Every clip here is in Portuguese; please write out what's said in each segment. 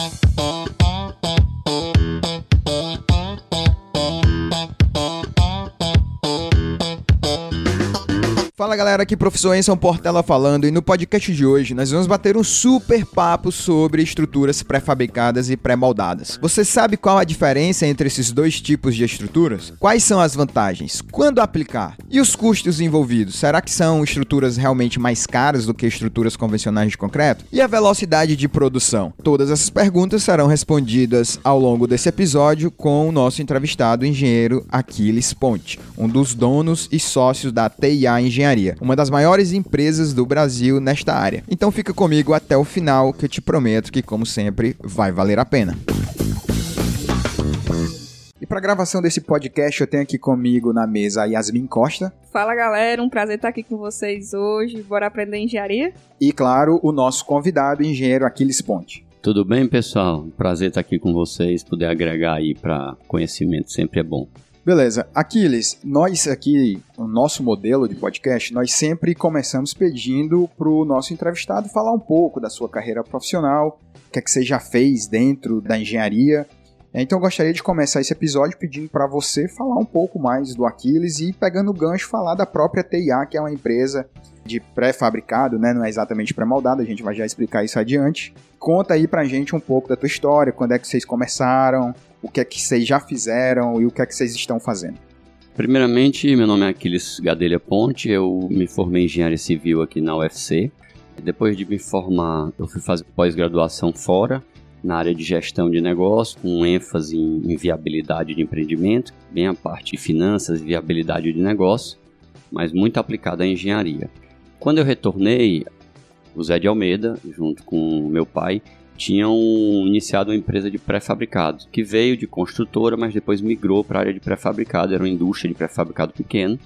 Bye. Fala galera, aqui professor Enson Portela falando e no podcast de hoje nós vamos bater um super papo sobre estruturas pré-fabricadas e pré-moldadas. Você sabe qual a diferença entre esses dois tipos de estruturas? Quais são as vantagens? Quando aplicar? E os custos envolvidos? Será que são estruturas realmente mais caras do que estruturas convencionais de concreto? E a velocidade de produção? Todas essas perguntas serão respondidas ao longo desse episódio com o nosso entrevistado, o engenheiro Aquiles Ponte, um dos donos e sócios da TIA Engenharia engenharia, uma das maiores empresas do Brasil nesta área. Então fica comigo até o final que eu te prometo que, como sempre, vai valer a pena. E para gravação desse podcast, eu tenho aqui comigo na mesa a Yasmin Costa. Fala galera, um prazer estar aqui com vocês hoje. Bora aprender engenharia? E claro, o nosso convidado, engenheiro Aquiles Ponte. Tudo bem, pessoal? Prazer estar aqui com vocês, poder agregar aí para conhecimento sempre é bom. Beleza. Aquiles, nós aqui, o nosso modelo de podcast, nós sempre começamos pedindo para o nosso entrevistado falar um pouco da sua carreira profissional, o que é que você já fez dentro da engenharia. Então eu gostaria de começar esse episódio pedindo para você falar um pouco mais do Aquiles e pegando o gancho falar da própria TIA, que é uma empresa de pré-fabricado, né? Não é exatamente pré-moldado, a gente vai já explicar isso adiante. Conta aí pra gente um pouco da tua história, quando é que vocês começaram, o que é que vocês já fizeram e o que é que vocês estão fazendo. Primeiramente, meu nome é Aquiles Gadelha Ponte, eu me formei em engenharia civil aqui na UFC. Depois de me formar, eu fui fazer pós-graduação fora, na área de gestão de negócio, com ênfase em, viabilidade de empreendimento, bem a parte de finanças e viabilidade de negócio, mas muito aplicada à engenharia. Quando eu retornei, o Zé de Almeida, junto com meu pai, tinham iniciado uma empresa de pré-fabricado, que veio de construtora, mas depois migrou para a área de pré-fabricado, era uma indústria de pré-fabricado pequeno.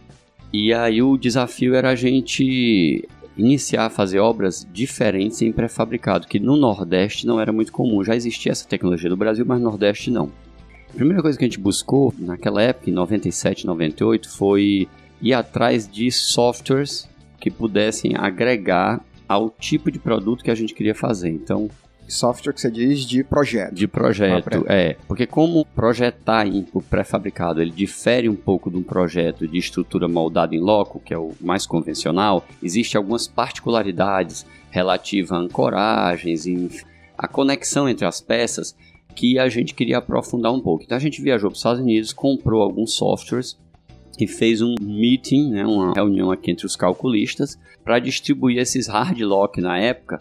E aí o desafio era a gente iniciar a fazer obras diferentes em pré-fabricado, que no Nordeste não era muito comum. Já existia essa tecnologia do Brasil, mas no Nordeste não. A primeira coisa que a gente buscou naquela época, em 97, 98, foi ir atrás de softwares que pudessem agregar ao tipo de produto que a gente queria fazer. Então, software que você diz de projeto. De projeto, é. Porque como projetar em pré-fabricado, ele difere um pouco de um projeto de estrutura moldada em loco, que é o mais convencional, existe algumas particularidades relativas a ancoragens e a conexão entre as peças que a gente queria aprofundar um pouco. Então a gente viajou para os Estados Unidos, comprou alguns softwares e fez um meeting, né, uma reunião aqui entre os calculistas, para distribuir esses hard lock na época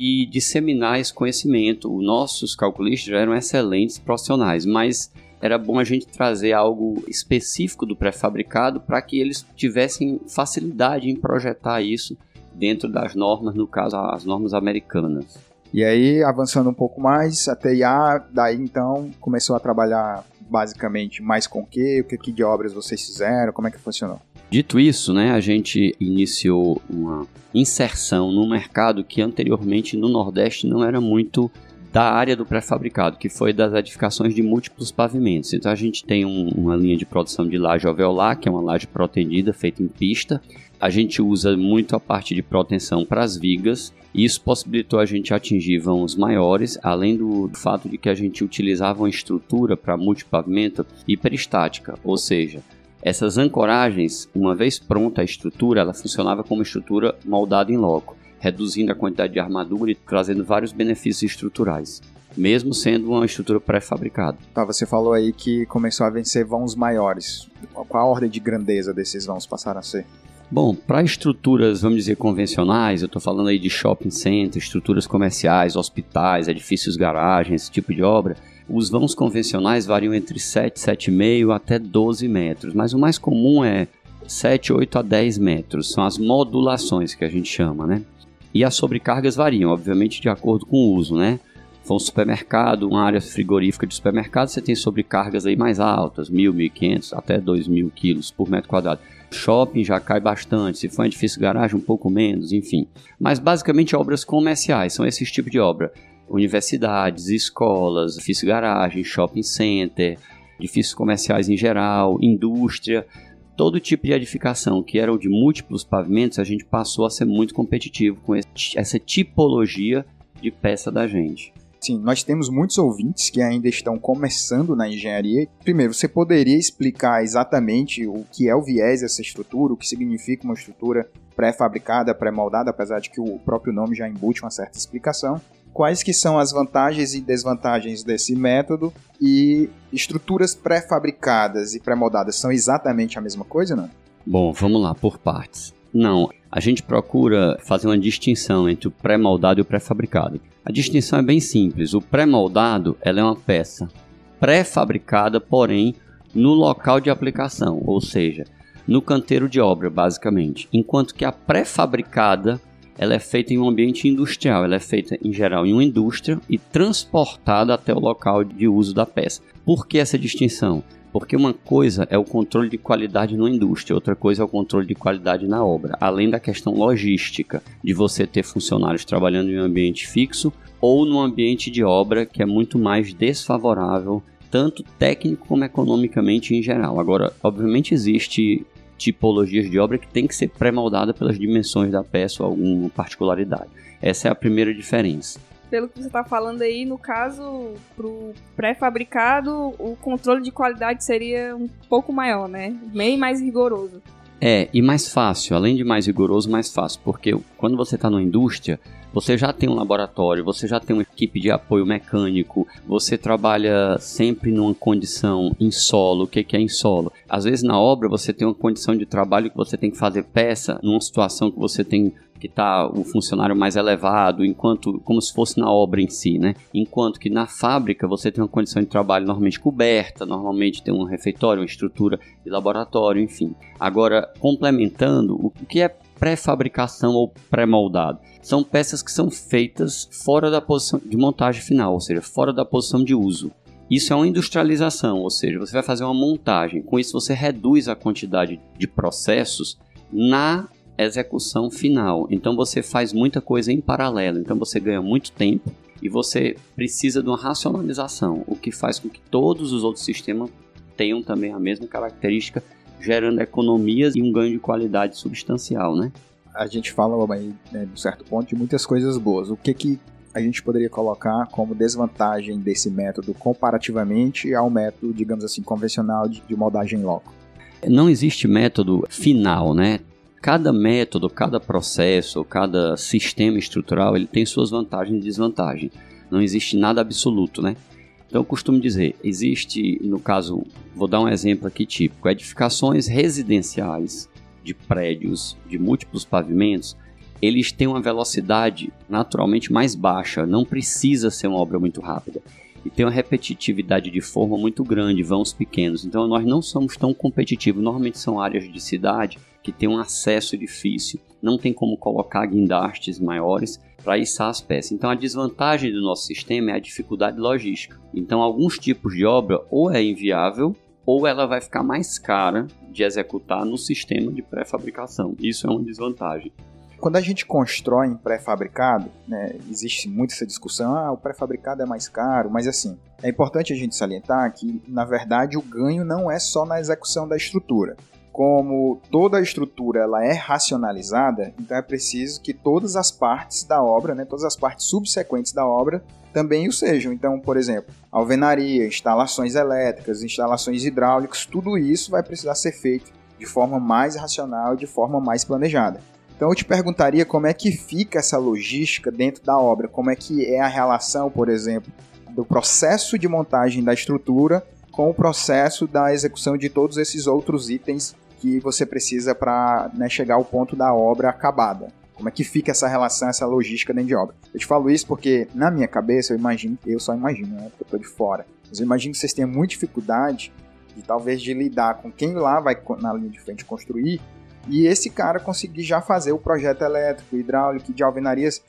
e disseminar esse conhecimento. Os nossos calculistas eram excelentes profissionais, mas era bom a gente trazer algo específico do pré-fabricado para que eles tivessem facilidade em projetar isso dentro das normas, no caso as normas americanas. E aí, avançando um pouco mais, a TIA, daí então começou a trabalhar basicamente mais com o quê? O que, que de obras vocês fizeram? Como é que funcionou? Dito isso, né, a gente iniciou uma inserção no mercado que anteriormente no Nordeste não era muito da área do pré-fabricado, que foi das edificações de múltiplos pavimentos. Então a gente tem um, uma linha de produção de laje alveolar, que é uma laje protendida feita em pista. A gente usa muito a parte de proteção para as vigas, e isso possibilitou a gente atingir vãos maiores, além do fato de que a gente utilizava uma estrutura para multipavimento hiperestática, ou seja, essas ancoragens, uma vez pronta a estrutura, ela funcionava como estrutura moldada em loco, reduzindo a quantidade de armadura e trazendo vários benefícios estruturais, mesmo sendo uma estrutura pré-fabricada. Tá, você falou aí que começou a vencer vãos maiores. Qual a ordem de grandeza desses vãos passaram a ser? Bom, para estruturas, vamos dizer, convencionais, eu estou falando aí de shopping center, estruturas comerciais, hospitais, edifícios, garagens, esse tipo de obra, os vãos convencionais variam entre 7, 7,5 até 12 metros, mas o mais comum é 7, 8 a 10 metros. São as modulações que a gente chama, né? E as sobrecargas variam, obviamente, de acordo com o uso, né? For um supermercado, uma área frigorífica de supermercado, você tem sobrecargas aí mais altas, 1.000, 1.500, até 2.000 quilos por metro quadrado. Shopping já cai bastante, se for edifício garagem, um pouco menos, enfim. Mas basicamente obras comerciais, são esses tipos de obra universidades, escolas, edifício garagem, shopping center, edifícios comerciais em geral, indústria, todo tipo de edificação que era de múltiplos pavimentos, a gente passou a ser muito competitivo com essa tipologia de peça da gente. Sim, nós temos muitos ouvintes que ainda estão começando na engenharia. Primeiro, você poderia explicar exatamente o que é o viés dessa estrutura, o que significa uma estrutura pré-fabricada, pré-moldada, apesar de que o próprio nome já embute uma certa explicação. Quais que são as vantagens e desvantagens desse método e estruturas pré-fabricadas e pré-moldadas são exatamente a mesma coisa, não? Bom, vamos lá, por partes. Não, a gente procura fazer uma distinção entre o pré-moldado e o pré-fabricado. A distinção é bem simples. O pré-moldado é uma peça pré-fabricada, porém no local de aplicação, ou seja, no canteiro de obra, basicamente. Enquanto que a pré-fabricada ela é feita em um ambiente industrial, ela é feita em geral em uma indústria e transportada até o local de uso da peça. Por que essa distinção? Porque uma coisa é o controle de qualidade na indústria, outra coisa é o controle de qualidade na obra, além da questão logística, de você ter funcionários trabalhando em um ambiente fixo ou num ambiente de obra que é muito mais desfavorável, tanto técnico como economicamente em geral. Agora, obviamente existe tipologias de obra que tem que ser pré-moldada pelas dimensões da peça ou alguma particularidade. Essa é a primeira diferença pelo que você está falando aí, no caso, pro pré-fabricado, o controle de qualidade seria um pouco maior, né? Bem mais rigoroso. É, e mais fácil, além de mais rigoroso, mais fácil, porque quando você está na indústria, você já tem um laboratório, você já tem uma equipe de apoio mecânico, você trabalha sempre numa condição em solo. O que é em solo? Às vezes na obra você tem uma condição de trabalho que você tem que fazer peça numa situação que você tem que está o funcionário mais elevado, enquanto como se fosse na obra em si, né? Enquanto que na fábrica você tem uma condição de trabalho normalmente coberta, normalmente tem um refeitório, uma estrutura de laboratório, enfim. Agora, complementando, o que é pré-fabricação ou pré-moldado? São peças que são feitas fora da posição de montagem final, ou seja, fora da posição de uso. Isso é uma industrialização, ou seja, você vai fazer uma montagem. Com isso, você reduz a quantidade de processos na execução final. Então você faz muita coisa em paralelo, então você ganha muito tempo e você precisa de uma racionalização, o que faz com que todos os outros sistemas tenham também a mesma característica, gerando economias e um ganho de qualidade substancial, né? A gente fala aí, né, de um certo ponto, de muitas coisas boas. O que que a gente poderia colocar como desvantagem desse método comparativamente ao método, digamos assim, convencional de, de moldagem loco? Não existe método final, né? Cada método, cada processo, cada sistema estrutural, ele tem suas vantagens e desvantagens. Não existe nada absoluto, né? Então eu costumo dizer, existe, no caso, vou dar um exemplo aqui típico, edificações residenciais de prédios de múltiplos pavimentos, eles têm uma velocidade naturalmente mais baixa, não precisa ser uma obra muito rápida. E tem uma repetitividade de forma muito grande, vãos pequenos. Então nós não somos tão competitivos. Normalmente são áreas de cidade que tem um acesso difícil, não tem como colocar guindastes maiores para içar as peças. Então a desvantagem do nosso sistema é a dificuldade logística. Então alguns tipos de obra ou é inviável ou ela vai ficar mais cara de executar no sistema de pré-fabricação. Isso é uma desvantagem. Quando a gente constrói em pré-fabricado, né, existe muito essa discussão, ah, o pré-fabricado é mais caro, mas assim, é importante a gente salientar que, na verdade, o ganho não é só na execução da estrutura como toda a estrutura ela é racionalizada, então é preciso que todas as partes da obra, né, todas as partes subsequentes da obra também o sejam. Então, por exemplo, alvenaria, instalações elétricas, instalações hidráulicas, tudo isso vai precisar ser feito de forma mais racional, de forma mais planejada. Então eu te perguntaria como é que fica essa logística dentro da obra, como é que é a relação, por exemplo, do processo de montagem da estrutura com o processo da execução de todos esses outros itens que você precisa para né, chegar ao ponto da obra acabada. Como é que fica essa relação, essa logística dentro de obra? Eu te falo isso porque, na minha cabeça, eu imagino, eu só imagino, né? Porque eu tô de fora. Mas eu imagino que vocês tenham muita dificuldade de talvez de lidar com quem lá vai na linha de frente construir e esse cara conseguir já fazer o projeto elétrico, hidráulico de alvenarias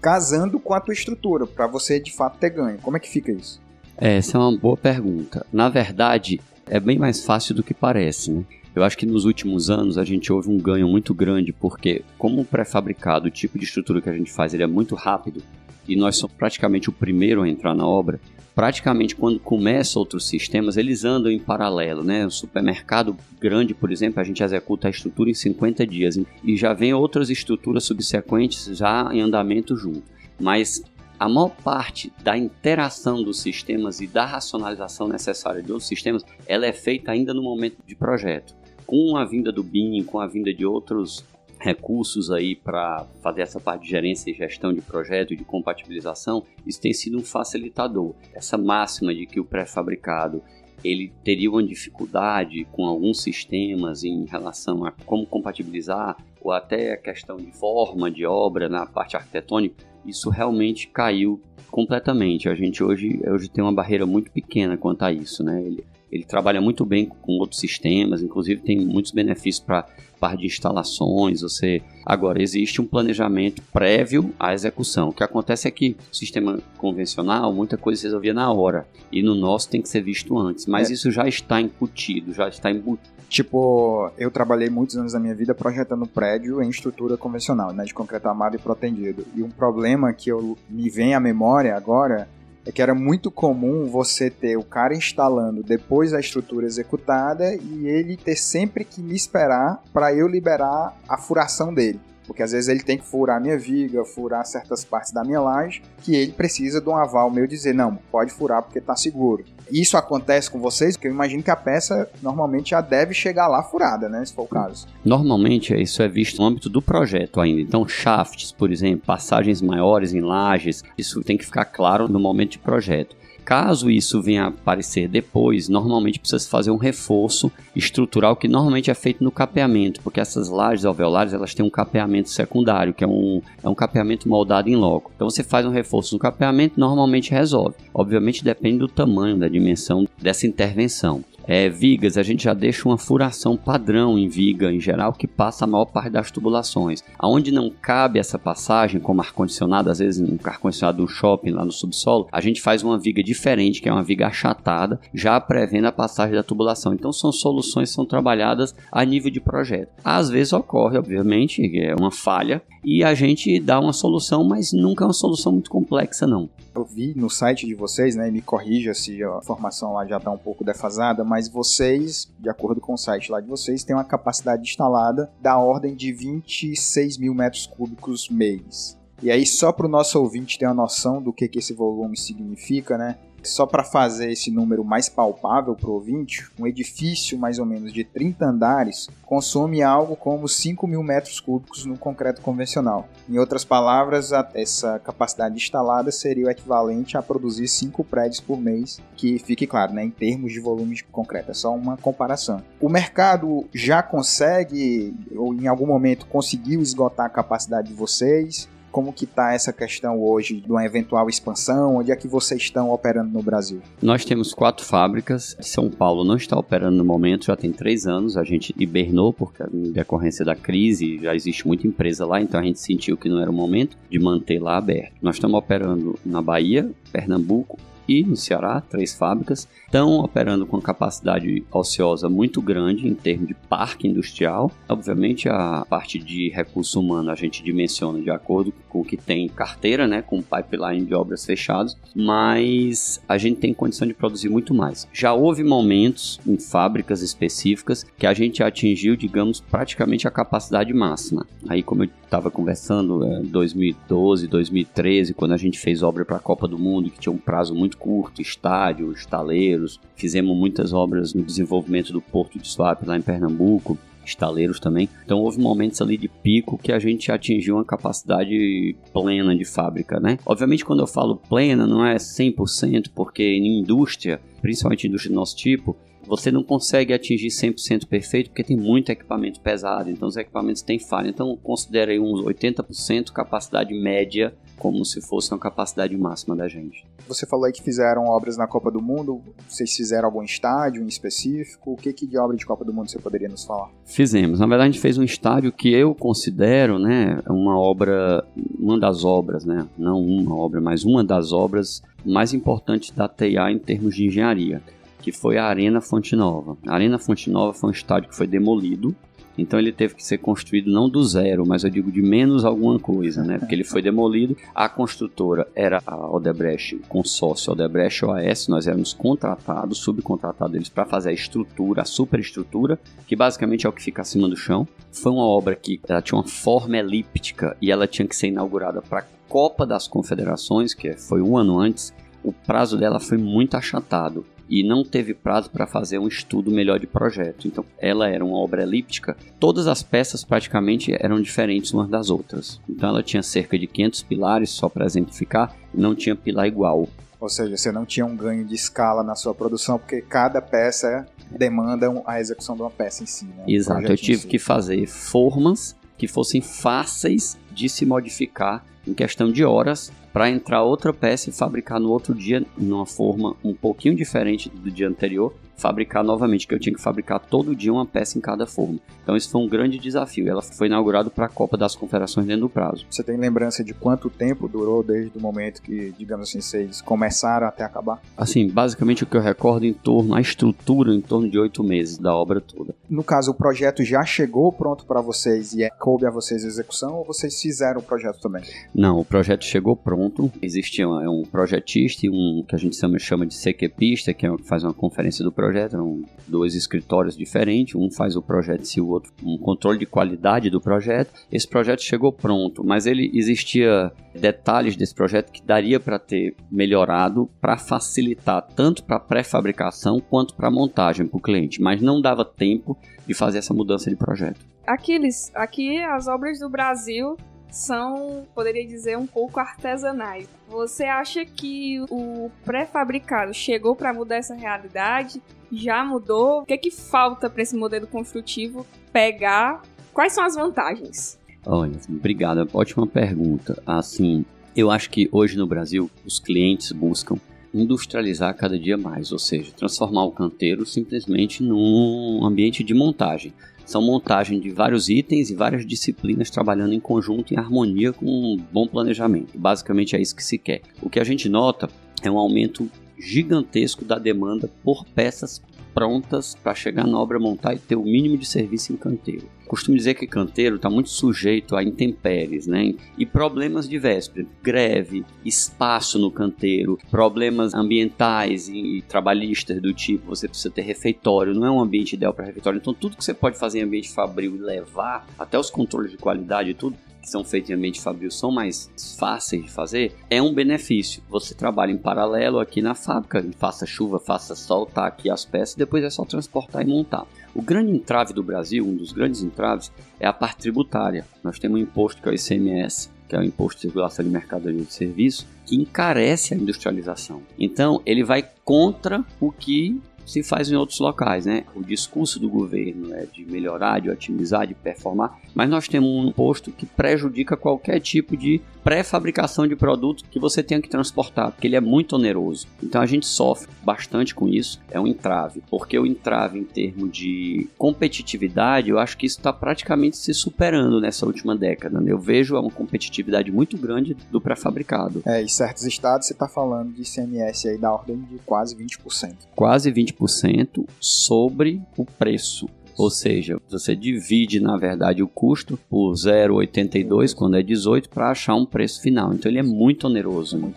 casando com a tua estrutura, para você de fato ter ganho. Como é que fica isso? É, essa é uma boa pergunta. Na verdade, é bem mais fácil do que parece, né? Eu acho que nos últimos anos a gente houve um ganho muito grande porque, como pré-fabricado, o tipo de estrutura que a gente faz ele é muito rápido e nós somos praticamente o primeiro a entrar na obra. Praticamente quando começa outros sistemas, eles andam em paralelo, né? O supermercado grande, por exemplo, a gente executa a estrutura em 50 dias e já vem outras estruturas subsequentes já em andamento junto. Mas a maior parte da interação dos sistemas e da racionalização necessária dos sistemas, ela é feita ainda no momento de projeto. Com a vinda do BIM, com a vinda de outros recursos aí para fazer essa parte de gerência e gestão de projeto de compatibilização, isso tem sido um facilitador. Essa máxima de que o pré-fabricado ele teria uma dificuldade com alguns sistemas em relação a como compatibilizar ou até a questão de forma de obra na parte arquitetônica, isso realmente caiu completamente. A gente hoje, hoje tem uma barreira muito pequena quanto a isso, né? Ele, ele trabalha muito bem com outros sistemas, inclusive tem muitos benefícios para parte de instalações. Você agora existe um planejamento prévio à execução. O que acontece é que o sistema convencional muita coisa se resolvia na hora e no nosso tem que ser visto antes. Mas é. isso já está incutido, já está embutido. Tipo, eu trabalhei muitos anos da minha vida projetando prédio em estrutura convencional, né, de concreto armado e protendido. E um problema que eu me vem à memória agora é que era muito comum você ter o cara instalando depois da estrutura executada e ele ter sempre que me esperar para eu liberar a furação dele. Porque às vezes ele tem que furar minha viga, furar certas partes da minha laje, que ele precisa de um aval meu dizer, não, pode furar porque está seguro. Isso acontece com vocês, porque eu imagino que a peça normalmente já deve chegar lá furada, né, se for o caso. Normalmente isso é visto no âmbito do projeto ainda. Então, shafts, por exemplo, passagens maiores em lajes, isso tem que ficar claro no momento de projeto. Caso isso venha a aparecer depois, normalmente precisa fazer um reforço estrutural que normalmente é feito no capeamento, porque essas lajes alveolares elas têm um capeamento secundário, que é um, é um capeamento moldado em loco. Então você faz um reforço no capeamento, normalmente resolve. Obviamente depende do tamanho, da dimensão dessa intervenção. É, vigas, a gente já deixa uma furação padrão em viga, em geral, que passa a maior parte das tubulações. Aonde não cabe essa passagem, como ar-condicionado, às vezes um ar-condicionado do shopping lá no subsolo, a gente faz uma viga diferente, que é uma viga achatada, já prevendo a passagem da tubulação. Então são soluções que são trabalhadas a nível de projeto. Às vezes ocorre, obviamente, é uma falha, e a gente dá uma solução, mas nunca é uma solução muito complexa, não. Eu vi no site de vocês, né, e me corrija se a informação lá já está um pouco defasada, mas vocês, de acordo com o site lá de vocês, têm uma capacidade instalada da ordem de 26 mil metros cúbicos mês. E aí, só para o nosso ouvinte ter uma noção do que, que esse volume significa, né? Só para fazer esse número mais palpável para o ouvinte, um edifício mais ou menos de 30 andares consome algo como 5 mil metros cúbicos no concreto convencional. Em outras palavras, essa capacidade instalada seria o equivalente a produzir 5 prédios por mês, que fique claro, né, em termos de volume de concreto, é só uma comparação. O mercado já consegue, ou em algum momento conseguiu esgotar a capacidade de vocês? Como que está essa questão hoje de uma eventual expansão? Onde é que vocês estão operando no Brasil? Nós temos quatro fábricas. São Paulo não está operando no momento, já tem três anos. A gente hibernou porque em decorrência da crise já existe muita empresa lá, então a gente sentiu que não era o momento de manter lá aberto. Nós estamos operando na Bahia, Pernambuco, e no Ceará, três fábricas, estão operando com capacidade ociosa muito grande em termos de parque industrial. Obviamente, a parte de recurso humano a gente dimensiona de acordo com o que tem carteira, né, com pipeline de obras fechados, mas a gente tem condição de produzir muito mais. Já houve momentos em fábricas específicas que a gente atingiu, digamos, praticamente a capacidade máxima. Aí, como eu estava conversando, é, 2012, 2013, quando a gente fez obra para a Copa do Mundo, que tinha um prazo muito curto, estádio, estaleiros, fizemos muitas obras no desenvolvimento do Porto de Suape lá em Pernambuco, estaleiros também. Então houve momentos ali de pico que a gente atingiu uma capacidade plena de fábrica, né? Obviamente quando eu falo plena não é 100%, porque em indústria, principalmente indústria do nosso tipo, você não consegue atingir 100% perfeito porque tem muito equipamento pesado, então os equipamentos têm falha. Então considere aí uns 80% capacidade média como se fosse uma capacidade máxima da gente. Você falou aí que fizeram obras na Copa do Mundo. Vocês fizeram algum estádio em específico? O que, que de obra de Copa do Mundo você poderia nos falar? Fizemos. Na verdade, a gente fez um estádio que eu considero, né, uma obra, uma das obras, né, não uma obra, mas uma das obras mais importantes da TIA em termos de engenharia que foi a Arena Fonte Nova. A Arena Fonte Nova foi um estádio que foi demolido, então ele teve que ser construído não do zero, mas eu digo de menos alguma coisa, né? Porque ele foi demolido. A construtora era a Odebrecht, o consórcio Odebrecht OAS. Nós éramos contratados, subcontratados eles para fazer a estrutura, a superestrutura, que basicamente é o que fica acima do chão. Foi uma obra que ela tinha uma forma elíptica e ela tinha que ser inaugurada para Copa das Confederações, que foi um ano antes, o prazo dela foi muito achatado e não teve prazo para fazer um estudo melhor de projeto. Então, ela era uma obra elíptica, todas as peças praticamente eram diferentes umas das outras. Então, ela tinha cerca de 500 pilares, só para exemplificar, não tinha pilar igual. Ou seja, você não tinha um ganho de escala na sua produção, porque cada peça demanda a execução de uma peça em si. Né? Exato, eu tive si. que fazer formas que fossem fáceis de se modificar em questão de horas para entrar outra peça e fabricar no outro dia numa forma um pouquinho diferente do dia anterior fabricar novamente, que eu tinha que fabricar todo dia uma peça em cada forma. Então isso foi um grande desafio. Ela foi inaugurada para a Copa das Confederações dentro do prazo. Você tem lembrança de quanto tempo durou desde o momento que, digamos assim, vocês começaram até acabar? Assim, basicamente o que eu recordo em torno, a estrutura em torno de oito meses da obra toda. No caso, o projeto já chegou pronto para vocês e é, coube a vocês a execução ou vocês fizeram o projeto também? Não, o projeto chegou pronto. Existia um, um projetista e um que a gente chama, chama de sequepista, que é, faz uma conferência do projeto projeto, eram dois escritórios diferentes, um faz o projeto e o outro um controle de qualidade do projeto. Esse projeto chegou pronto, mas ele existia detalhes desse projeto que daria para ter melhorado para facilitar tanto para pré-fabricação quanto para montagem para o cliente, mas não dava tempo de fazer essa mudança de projeto. Aquiles, aqui as obras do Brasil são, poderia dizer, um pouco artesanais. Você acha que o pré-fabricado chegou para mudar essa realidade? Já mudou? O que é que falta para esse modelo construtivo pegar? Quais são as vantagens? Olha, obrigado. Ótima pergunta. Assim, eu acho que hoje no Brasil os clientes buscam industrializar cada dia mais, ou seja, transformar o canteiro simplesmente num ambiente de montagem são montagem de vários itens e várias disciplinas trabalhando em conjunto em harmonia com um bom planejamento. Basicamente é isso que se quer. O que a gente nota é um aumento gigantesco da demanda por peças prontas para chegar na obra montar e ter o mínimo de serviço em canteiro. Costumo dizer que canteiro está muito sujeito a intempéries, né? E problemas diversos, greve, espaço no canteiro, problemas ambientais e, trabalhistas do tipo, você precisa ter refeitório, não é um ambiente ideal para refeitório. Então tudo que você pode fazer em ambiente fabril e levar, até os controles de qualidade e tudo, que são feitos em ambiente fabril são mais fáceis de fazer, é um benefício. Você trabalha em paralelo aqui na fábrica, faça chuva, faça sol, tá aqui as peças, depois é só transportar e montar. O grande entrave do Brasil, um dos grandes entraves, é a parte tributária. Nós temos um imposto que é o ICMS, que é o Imposto de Circulação de Mercadoria de Serviço, que encarece a industrialização. Então, ele vai contra o que se faz em outros locais, né? O discurso do governo é de melhorar, de otimizar, de performar, mas nós temos um imposto que prejudica qualquer tipo de pré-fabricação de produto que você tenha que transportar, porque ele é muito oneroso. Então a gente sofre bastante com isso, é um entrave, porque o entrave em termos de competitividade, eu acho que isso está praticamente se superando nessa última década. Né? Eu vejo uma competitividade muito grande do pré-fabricado. É, em certos estados você está falando de ICMS aí da ordem de quase 20%. Quase 20% sobre o preço. Ou seja, você divide, na verdade, o custo por 0,82 quando é 18 para achar um preço final. Então ele é muito oneroso. Né?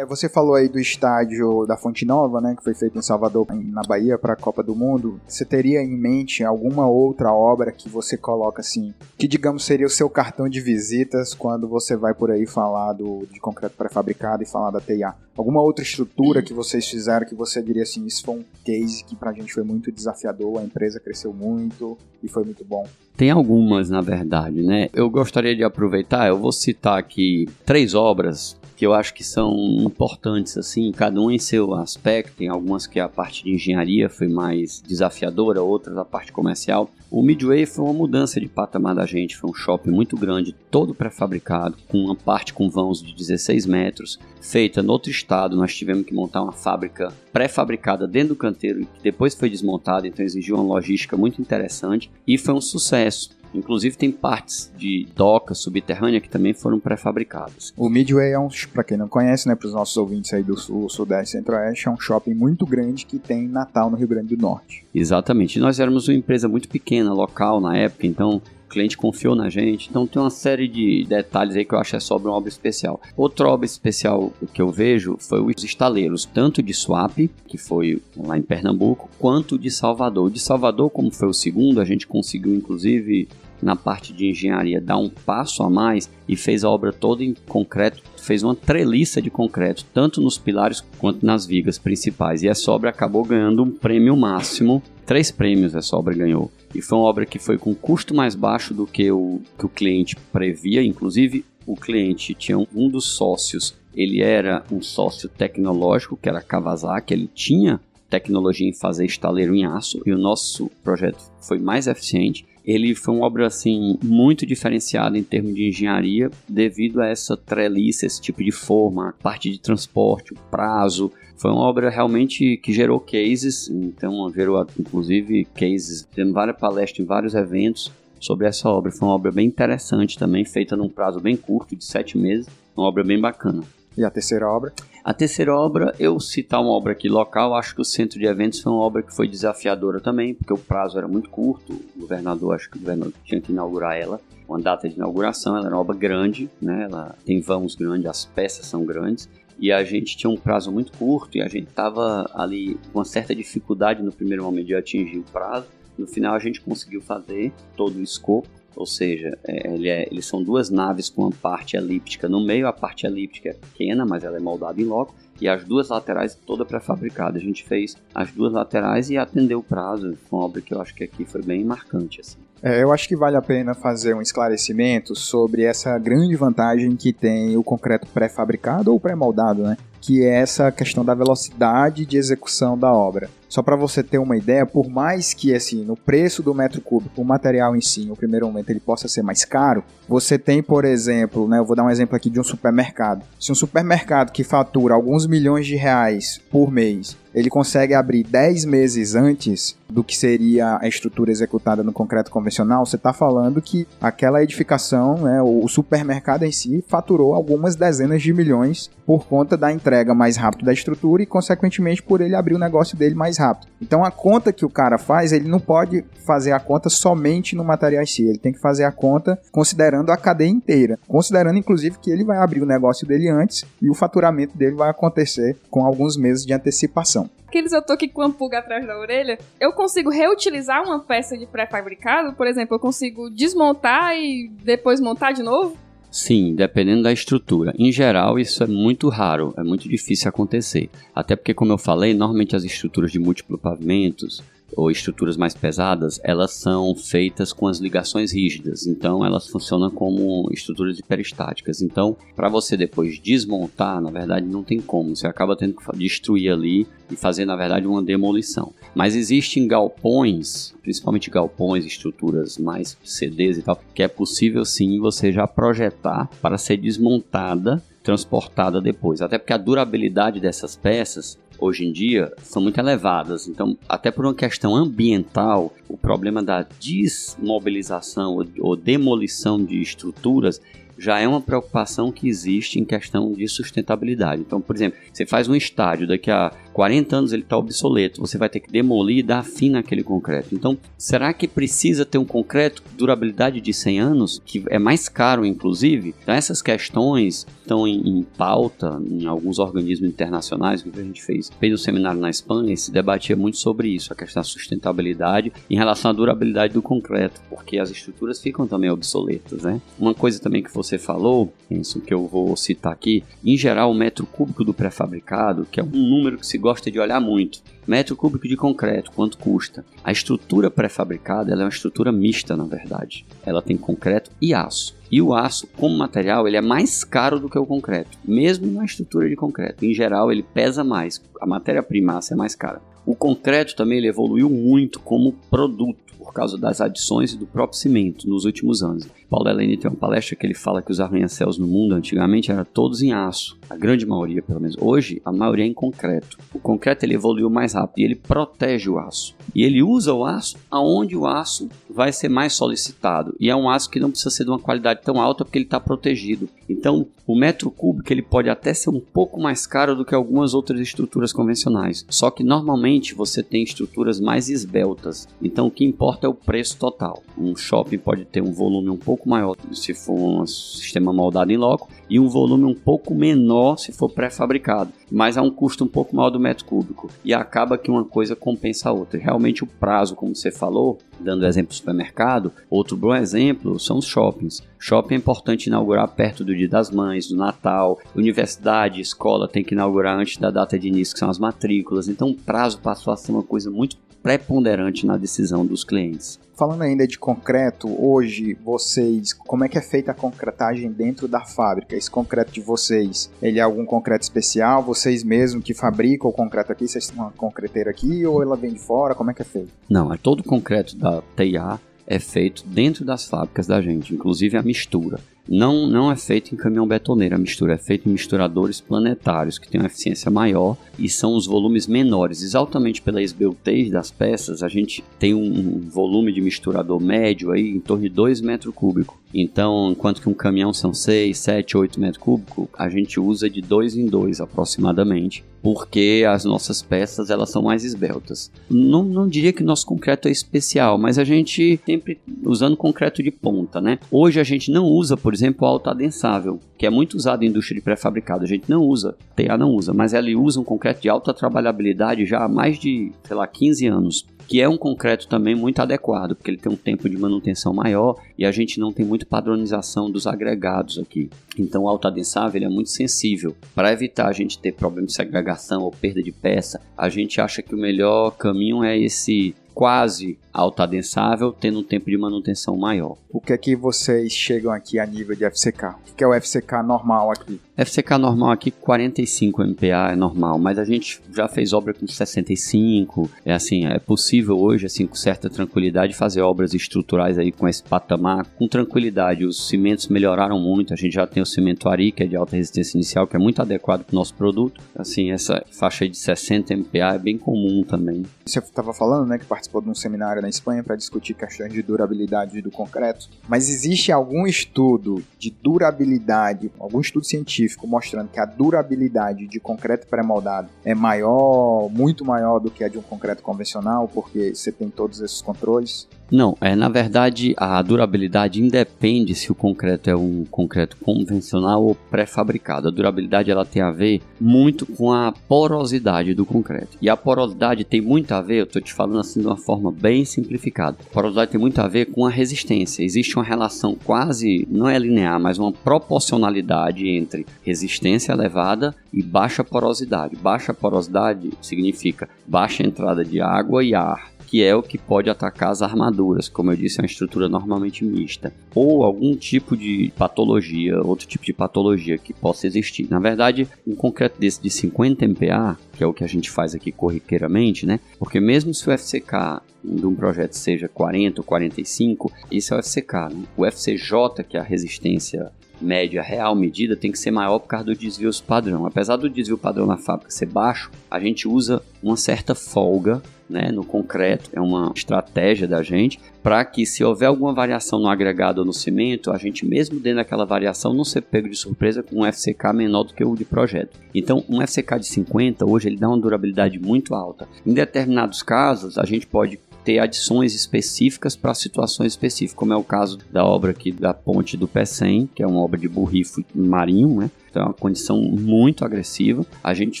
É, você falou aí do estádio da Fonte Nova, né, que foi feito em Salvador, na Bahia, para a Copa do Mundo. Você teria em mente alguma outra obra que você coloca assim, que digamos seria o seu cartão de visitas quando você vai por aí falar do, de concreto pré-fabricado e falar da TIA? Alguma outra estrutura que vocês fizeram que você diria assim, isso foi um case que para a gente foi muito desafiador, a empresa cresceu muito e foi muito bom? Tem algumas, na verdade, né? Eu gostaria de aproveitar, eu vou citar aqui três obras que eu acho que são importantes, assim, cada um em seu aspecto. Tem algumas que a parte de engenharia foi mais desafiadora, outras a parte comercial. O Midway foi uma mudança de patamar da gente, foi um shopping muito grande, todo pré-fabricado, com uma parte com vãos de 16 metros, feita no outro estado. Nós tivemos que montar uma fábrica pré-fabricada dentro do canteiro, que depois foi desmontada, então exigiu uma logística muito interessante e foi um sucesso. Inclusive tem partes de doca subterrânea que também foram pré-fabricadas. O Midway é um, para quem não conhece, né, para os nossos ouvintes aí do sul, sudeste, centro-oeste, é um shopping muito grande que tem Natal no Rio Grande do Norte. Exatamente. nós éramos uma empresa muito pequena, local na época, então cliente confiou na gente. Então tem uma série de detalhes aí que eu acho é sobre uma obra especial. Outra obra especial que eu vejo foi os estaleiros, tanto de Suape, que foi lá em Pernambuco, quanto de Salvador. De Salvador, como foi o segundo, a gente conseguiu inclusive na parte de engenharia dar um passo a mais e fez a obra toda em concreto, fez uma treliça de concreto, tanto nos pilares quanto nas vigas principais. E essa obra acabou ganhando um prêmio máximo, três prêmios essa obra ganhou. E foi uma obra que foi com custo mais baixo do que o, que o cliente previa, inclusive o cliente tinha um dos sócios, ele era um sócio tecnológico, que era Kawasaki, ele tinha tecnologia em fazer estaleiro em aço. E o nosso projeto foi mais eficiente ele foi uma obra assim muito diferenciada em termos de engenharia devido a essa treliça, esse tipo de forma, a parte de transporte, o prazo. Foi uma obra realmente que gerou cases, então gerou inclusive cases, tendo várias palestras em vários eventos sobre essa obra. Foi uma obra bem interessante também, feita num prazo bem curto, de sete meses. Uma obra bem bacana. E a terceira obra? A terceira obra, eu citar uma obra aqui local, acho que o centro de eventos foi uma obra que foi desafiadora também, porque o prazo era muito curto, o governador, acho que o governador tinha que inaugurar ela, uma data de inauguração, ela era uma obra grande, né, ela tem vãos grandes, as peças são grandes, e a gente tinha um prazo muito curto e a gente estava ali com uma certa dificuldade no primeiro momento de atingir o prazo. No final a gente conseguiu fazer todo o escopo ou seja, é, ele é, eles são duas naves com uma parte elíptica no meio, a parte elíptica é pequena, mas ela é moldada em loco, e as duas laterais toda pré-fabricada. A gente fez as duas laterais e atendeu o prazo, uma obra que eu acho que aqui foi bem marcante. Assim. É, eu acho que vale a pena fazer um esclarecimento sobre essa grande vantagem que tem o concreto pré-fabricado ou pré-moldado, né? Que é essa questão da velocidade de execução da obra. Só para você ter uma ideia, por mais que assim, no preço do metro cúbico, o material em si, no primeiro momento, ele possa ser mais caro, você tem, por exemplo, né, eu vou dar um exemplo aqui de um supermercado. Se um supermercado que fatura alguns milhões de reais por mês, ele consegue abrir 10 meses antes do que seria a estrutura executada no concreto convencional, você está falando que aquela edificação, né, o supermercado em si, faturou algumas dezenas de milhões por conta da entrega mais rápida da estrutura e, consequentemente, por ele abrir o negócio dele mais rápido. Então, a conta que o cara faz, ele não pode fazer a conta somente no material si, ele tem que fazer a conta considerando a cadeia inteira, considerando, inclusive, que ele vai abrir o negócio dele antes e o faturamento dele vai acontecer com alguns meses de antecipação aqueles eu tô aqui com uma pulga atrás da orelha, eu consigo reutilizar uma peça de pré-fabricado? Por exemplo, eu consigo desmontar e depois montar de novo? Sim, dependendo da estrutura. Em geral, isso é muito raro, é muito difícil acontecer. Até porque, como eu falei, normalmente as estruturas de múltiplos pavimentos, ou estruturas mais pesadas, elas são feitas com as ligações rígidas, então elas funcionam como estruturas hiperestáticas. Então, para você depois desmontar, na verdade não tem como, você acaba tendo que destruir ali e fazer na verdade uma demolição. Mas existem galpões, principalmente galpões, estruturas mais CDs e tal, que é possível sim você já projetar para ser desmontada transportada depois. Até porque a durabilidade dessas peças hoje em dia são muito elevadas. Então, até por uma questão ambiental, o problema da desmobilização ou demolição de estruturas já é uma preocupação que existe em questão de sustentabilidade. Então, por exemplo, você faz um estádio, daqui a 40 anos ele está obsoleto, você vai ter que demolir e dar fim naquele concreto. Então, será que precisa ter um concreto durabilidade de 100 anos, que é mais caro, inclusive? Então, essas questões estão em, em pauta em alguns organismos internacionais, que a gente fez, fez um seminário na Espanha e se debatia muito sobre isso, a questão da sustentabilidade em relação à durabilidade do concreto, porque as estruturas ficam também obsoletas, né? Uma coisa também que você falou, isso que eu vou citar aqui, em geral o metro cúbico do pré-fabricado, que é um número que se gosta de olhar muito. Metro cúbico de concreto, quanto custa? A estrutura pré-fabricada é uma estrutura mista, na verdade. Ela tem concreto e aço. E o aço, como material, ele é mais caro do que o concreto, mesmo na estrutura de concreto. Em geral, ele pesa mais. A matéria-prima é mais cara. O concreto também ele evoluiu muito como produto por causa das adições do próprio cimento nos últimos anos. Paulo Helene tem uma palestra que ele fala que os arranha-céus no mundo antigamente eram todos em aço, a grande maioria pelo menos. Hoje a maioria é em concreto. O concreto ele evoluiu mais rápido e ele protege o aço. E ele usa o aço aonde o aço vai ser mais solicitado. E é um aço que não precisa ser de uma qualidade tão alta porque ele está protegido. Então, o metro cúbico ele pode até ser um pouco mais caro do que algumas outras estruturas convencionais. Só que normalmente você tem estruturas mais esbeltas. Então, o que importa é o preço total. Um shopping pode ter um volume um pouco maior se for um sistema moldado em loco e um volume um pouco menor se for pré-fabricado, mas há um custo um pouco maior do metro cúbico e acaba que uma coisa compensa a outra. Realmente o prazo, como você falou, dando exemplo do supermercado, outro bom exemplo são os shoppings. Shopping é importante inaugurar perto do Dia das Mães, do Natal, universidade, escola tem que inaugurar antes da data de início, que são as matrículas. Então o prazo passou a ser uma coisa muito preponderante na decisão dos clientes. Falando ainda de concreto, hoje vocês, como é que é feita a concretagem dentro da fábrica? Esse concreto de vocês, ele é algum concreto especial? Vocês mesmos que fabricam o concreto aqui? Vocês têm uma concreteira aqui ou ela vem de fora? Como é que é feito? Não, é todo o concreto da TIA é feito dentro das fábricas da gente, inclusive a mistura não, não é feito em caminhão betoneiro, a mistura é feita em misturadores planetários, que têm uma eficiência maior e são os volumes menores. Exatamente pela esbeltez das peças, a gente tem um volume de misturador médio aí em torno de 2 metros cúbicos. Então, enquanto que um caminhão são 6, 7, 8 metros cúbicos, a gente usa de 2 em 2 aproximadamente, porque as nossas peças elas são mais esbeltas. Não, não diria que nosso concreto é especial, mas a gente sempre usando concreto de ponta, né? Hoje a gente não usa, por exemplo, alto adensável, que é muito usado em indústria de pré-fabricado. A gente não usa, TA não usa, mas ela usa um concreto de alta trabalhabilidade já há mais de, sei lá, 15 anos que é um concreto também muito adequado, porque ele tem um tempo de manutenção maior e a gente não tem muito padronização dos agregados aqui. Então o autoadensável é muito sensível. Para evitar a gente ter problema de segregação ou perda de peça, a gente acha que o melhor caminho é esse quase altadensável, tendo um tempo de manutenção maior. O que é que vocês chegam aqui a nível de FCK? O que é o FCK normal aqui? FCK normal aqui 45 MPa é normal, mas a gente já fez obra com 65. É assim, é possível hoje assim com certa tranquilidade fazer obras estruturais aí com esse patamar com tranquilidade. Os cimentos melhoraram muito. A gente já tem o cimento Ari, que é de alta resistência inicial, que é muito adequado para o nosso produto. Assim, essa faixa de 60 MPa é bem comum também. Você estava falando, né, que participou de um seminário na Espanha para discutir questões de durabilidade do concreto, mas existe algum estudo de durabilidade, algum estudo científico mostrando que a durabilidade de concreto pré-moldado é maior, muito maior do que a de um concreto convencional, porque você tem todos esses controles? Não, é na verdade a durabilidade independe se o concreto é um concreto convencional ou pré-fabricado. A durabilidade ela tem a ver muito com a porosidade do concreto. E a porosidade tem muito a ver, eu estou te falando assim de uma forma bem simplificada. A porosidade tem muito a ver com a resistência. Existe uma relação quase, não é linear, mas uma proporcionalidade entre resistência elevada e baixa porosidade. Baixa porosidade significa baixa entrada de água e ar que é o que pode atacar as armaduras, como eu disse, é uma estrutura normalmente mista, ou algum tipo de patologia, outro tipo de patologia que possa existir. Na verdade, um concreto desse de 50 MPa, que é o que a gente faz aqui corriqueiramente, né? Porque mesmo se o FCK de um projeto seja 40 ou 45, isso é o FCK, né? O FCJ, que é a resistência média real medida tem que ser maior por causa do desvio padrão. Apesar do desvio padrão na fábrica ser baixo, a gente usa uma certa folga né, no concreto, é uma estratégia da gente para que se houver alguma variação no agregado ou no cimento, a gente mesmo dentro daquela variação não ser pego de surpresa com um FCK menor do que o de projeto. Então, um FCK de 50 hoje ele dá uma durabilidade muito alta. Em determinados casos, a gente pode ter adições específicas para situações específicas, como é o caso da obra aqui da Ponte do Pecém, que é uma obra de burrifo marinho, né? Então é uma condição muito agressiva. A gente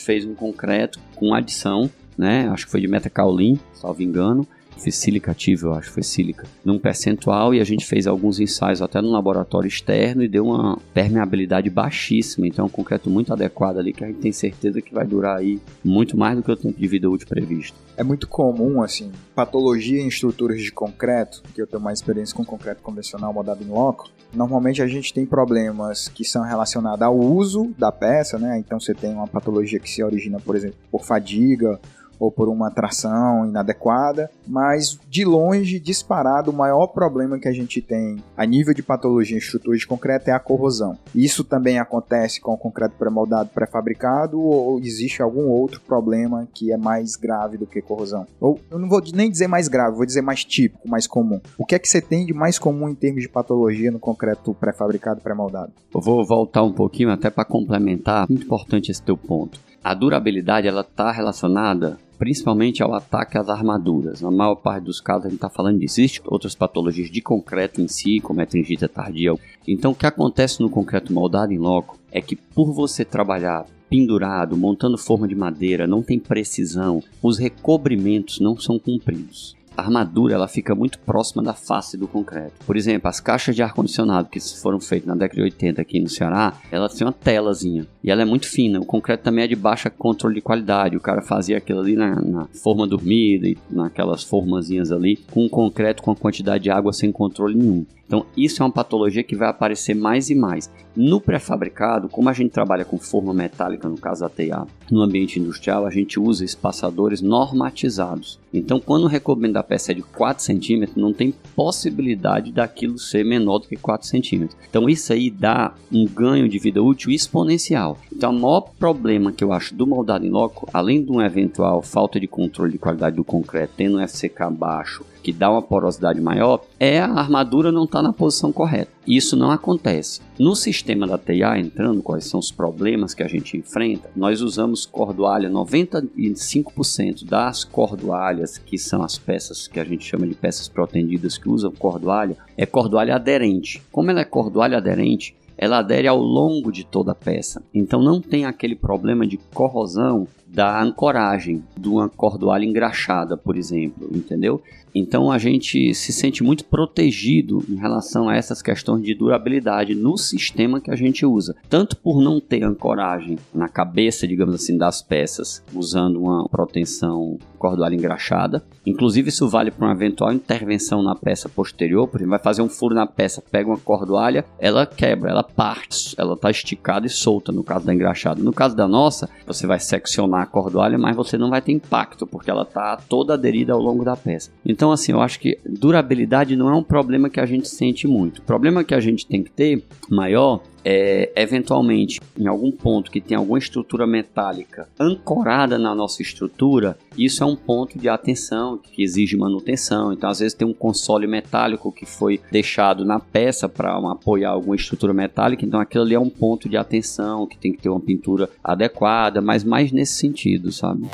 fez um concreto com adição, né? Acho que foi de metacaulin, salvo engano, foi sílica ativa, eu acho, foi sílica, num percentual e a gente fez alguns ensaios até no laboratório externo e deu uma permeabilidade baixíssima, então é um concreto muito adequado ali que a gente tem certeza que vai durar aí muito mais do que o tempo de vida útil previsto. É muito comum, assim, patologia em estruturas de concreto, que eu tenho mais experiência com concreto convencional modado em loco, normalmente a gente tem problemas que são relacionados ao uso da peça, né? Então você tem uma patologia que se origina, por exemplo, por fadiga ou por uma tração inadequada, mas de longe, disparado, o maior problema que a gente tem a nível de patologia em estruturas de concreto é a corrosão. Isso também acontece com o concreto pré-moldado pré-fabricado ou existe algum outro problema que é mais grave do que corrosão? Ou eu não vou nem dizer mais grave, vou dizer mais típico, mais comum. O que é que você tem de mais comum em termos de patologia no concreto pré-fabricado pré-moldado? Eu vou voltar um pouquinho até para complementar. Muito importante esse teu ponto. A durabilidade ela está relacionada principalmente ao ataque às armaduras. Na maior parte dos casos a gente está falando disso. Existem outras patologias de concreto em si, como a tringita tardia. Então o que acontece no concreto moldado em loco é que por você trabalhar pendurado, montando forma de madeira, não tem precisão, os recobrimentos não são cumpridos a armadura ela fica muito próxima da face do concreto. Por exemplo, as caixas de ar-condicionado que foram feitas na década de 80 aqui no Ceará, elas têm uma telazinha e ela é muito fina. O concreto também é de baixa controle de qualidade. O cara fazia aquilo ali na, na forma dormida e naquelas formazinhas ali, com concreto com a quantidade de água sem controle nenhum. Então, isso é uma patologia que vai aparecer mais e mais. No pré-fabricado, como a gente trabalha com forma metálica, no caso da TEA, no ambiente industrial, a gente usa espaçadores normatizados. Então, quando o recobrimento da peça é de 4 centímetros, não tem possibilidade daquilo ser menor do que 4 centímetros. Então, isso aí dá um ganho de vida útil exponencial. Então, o maior problema que eu acho do moldado em loco, além de uma eventual falta de controle de qualidade do concreto, tendo um FCK baixo, que dá uma porosidade maior, é a armadura não estar tá na posição correta. Isso não acontece. No sistema da TIA, entrando, quais são os problemas que a gente enfrenta, nós usamos cordoalha, 95% das cordoalhas, que são as peças que a gente chama de peças protendidas que usam cordoalha, é cordoalha aderente. Como ela é cordoalha aderente, ela adere ao longo de toda a peça. Então não tem aquele problema de corrosão da ancoragem de uma cordoalha engraxada, por exemplo, entendeu? Então a gente se sente muito protegido em relação a essas questões de durabilidade no sistema que a gente usa, tanto por não ter ancoragem na cabeça, digamos assim, das peças, usando uma proteção cordoalha engraxada. Inclusive isso vale para uma eventual intervenção na peça posterior, por exemplo, vai fazer um furo na peça, pega uma cordoalha, ela quebra, ela parte, ela está esticada e solta no caso da engraxada. No caso da nossa, você vai seccionar a cordoalha, mas você não vai ter impacto, porque ela está toda aderida ao longo da peça. Então, assim, eu acho que durabilidade não é um problema que a gente sente muito. O problema que a gente tem que ter maior é, eventualmente, em algum ponto que tem alguma estrutura metálica ancorada na nossa estrutura, isso é um ponto de atenção que exige manutenção. Então, às vezes, tem um console metálico que foi deixado na peça para apoiar alguma estrutura metálica, então aquilo ali é um ponto de atenção que tem que ter uma pintura adequada, mas mais nesse sentido, sabe?